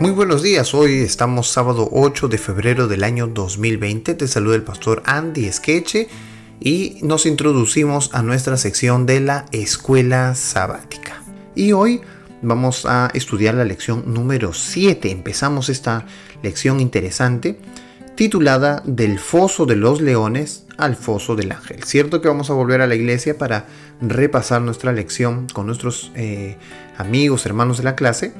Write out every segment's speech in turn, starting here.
Muy buenos días, hoy estamos sábado 8 de febrero del año 2020. Te saluda el pastor Andy Skeche y nos introducimos a nuestra sección de la escuela sabática. Y hoy vamos a estudiar la lección número 7. Empezamos esta lección interesante titulada Del foso de los leones al foso del ángel. Cierto que vamos a volver a la iglesia para repasar nuestra lección con nuestros eh, amigos, hermanos de la clase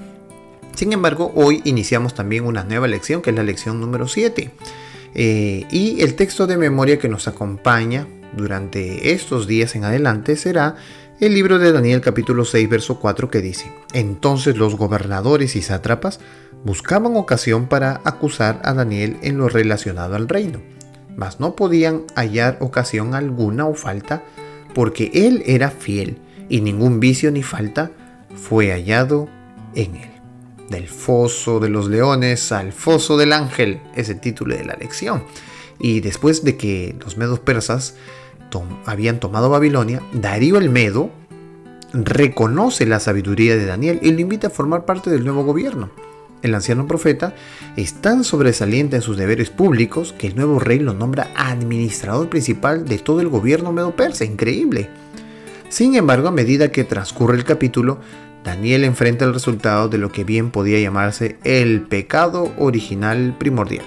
sin embargo, hoy iniciamos también una nueva lección, que es la lección número 7. Eh, y el texto de memoria que nos acompaña durante estos días en adelante será el libro de Daniel capítulo 6 verso 4 que dice, entonces los gobernadores y sátrapas buscaban ocasión para acusar a Daniel en lo relacionado al reino, mas no podían hallar ocasión alguna o falta porque él era fiel y ningún vicio ni falta fue hallado en él del foso de los leones al foso del ángel, es el título de la lección. Y después de que los medos persas habían tomado Babilonia, Darío el Medo reconoce la sabiduría de Daniel y lo invita a formar parte del nuevo gobierno. El anciano profeta es tan sobresaliente en sus deberes públicos que el nuevo rey lo nombra administrador principal de todo el gobierno medo persa. Increíble. Sin embargo, a medida que transcurre el capítulo, Daniel enfrenta el resultado de lo que bien podía llamarse el pecado original primordial,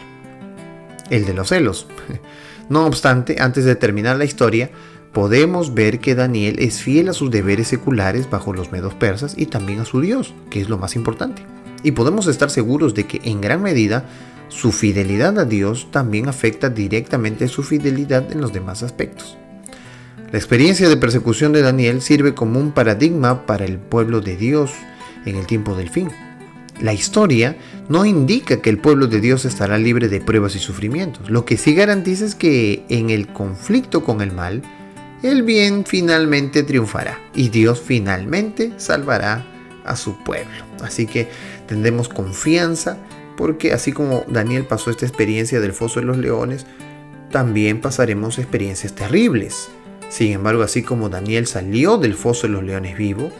el de los celos. No obstante, antes de terminar la historia, podemos ver que Daniel es fiel a sus deberes seculares bajo los medos persas y también a su Dios, que es lo más importante. Y podemos estar seguros de que en gran medida su fidelidad a Dios también afecta directamente su fidelidad en los demás aspectos. La experiencia de persecución de Daniel sirve como un paradigma para el pueblo de Dios en el tiempo del fin. La historia no indica que el pueblo de Dios estará libre de pruebas y sufrimientos. Lo que sí garantiza es que en el conflicto con el mal, el bien finalmente triunfará y Dios finalmente salvará a su pueblo. Así que tendremos confianza porque así como Daniel pasó esta experiencia del foso de los leones, también pasaremos experiencias terribles sin embargo, así como Daniel salió del foso de los leones vivo,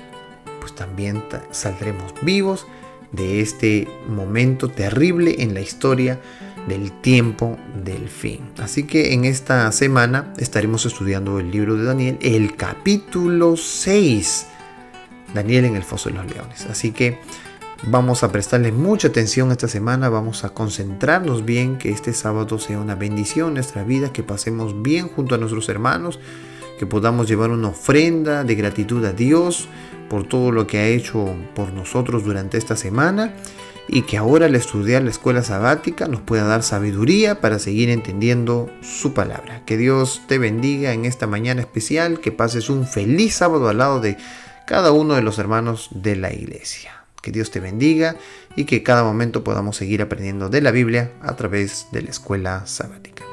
pues también saldremos vivos de este momento terrible en la historia del tiempo del fin. Así que en esta semana estaremos estudiando el libro de Daniel, el capítulo 6, Daniel en el foso de los leones. Así que vamos a prestarle mucha atención esta semana, vamos a concentrarnos bien, que este sábado sea una bendición en nuestra vida, que pasemos bien junto a nuestros hermanos que podamos llevar una ofrenda de gratitud a Dios por todo lo que ha hecho por nosotros durante esta semana y que ahora al estudiar la escuela sabática nos pueda dar sabiduría para seguir entendiendo su palabra. Que Dios te bendiga en esta mañana especial, que pases un feliz sábado al lado de cada uno de los hermanos de la iglesia. Que Dios te bendiga y que cada momento podamos seguir aprendiendo de la Biblia a través de la escuela sabática.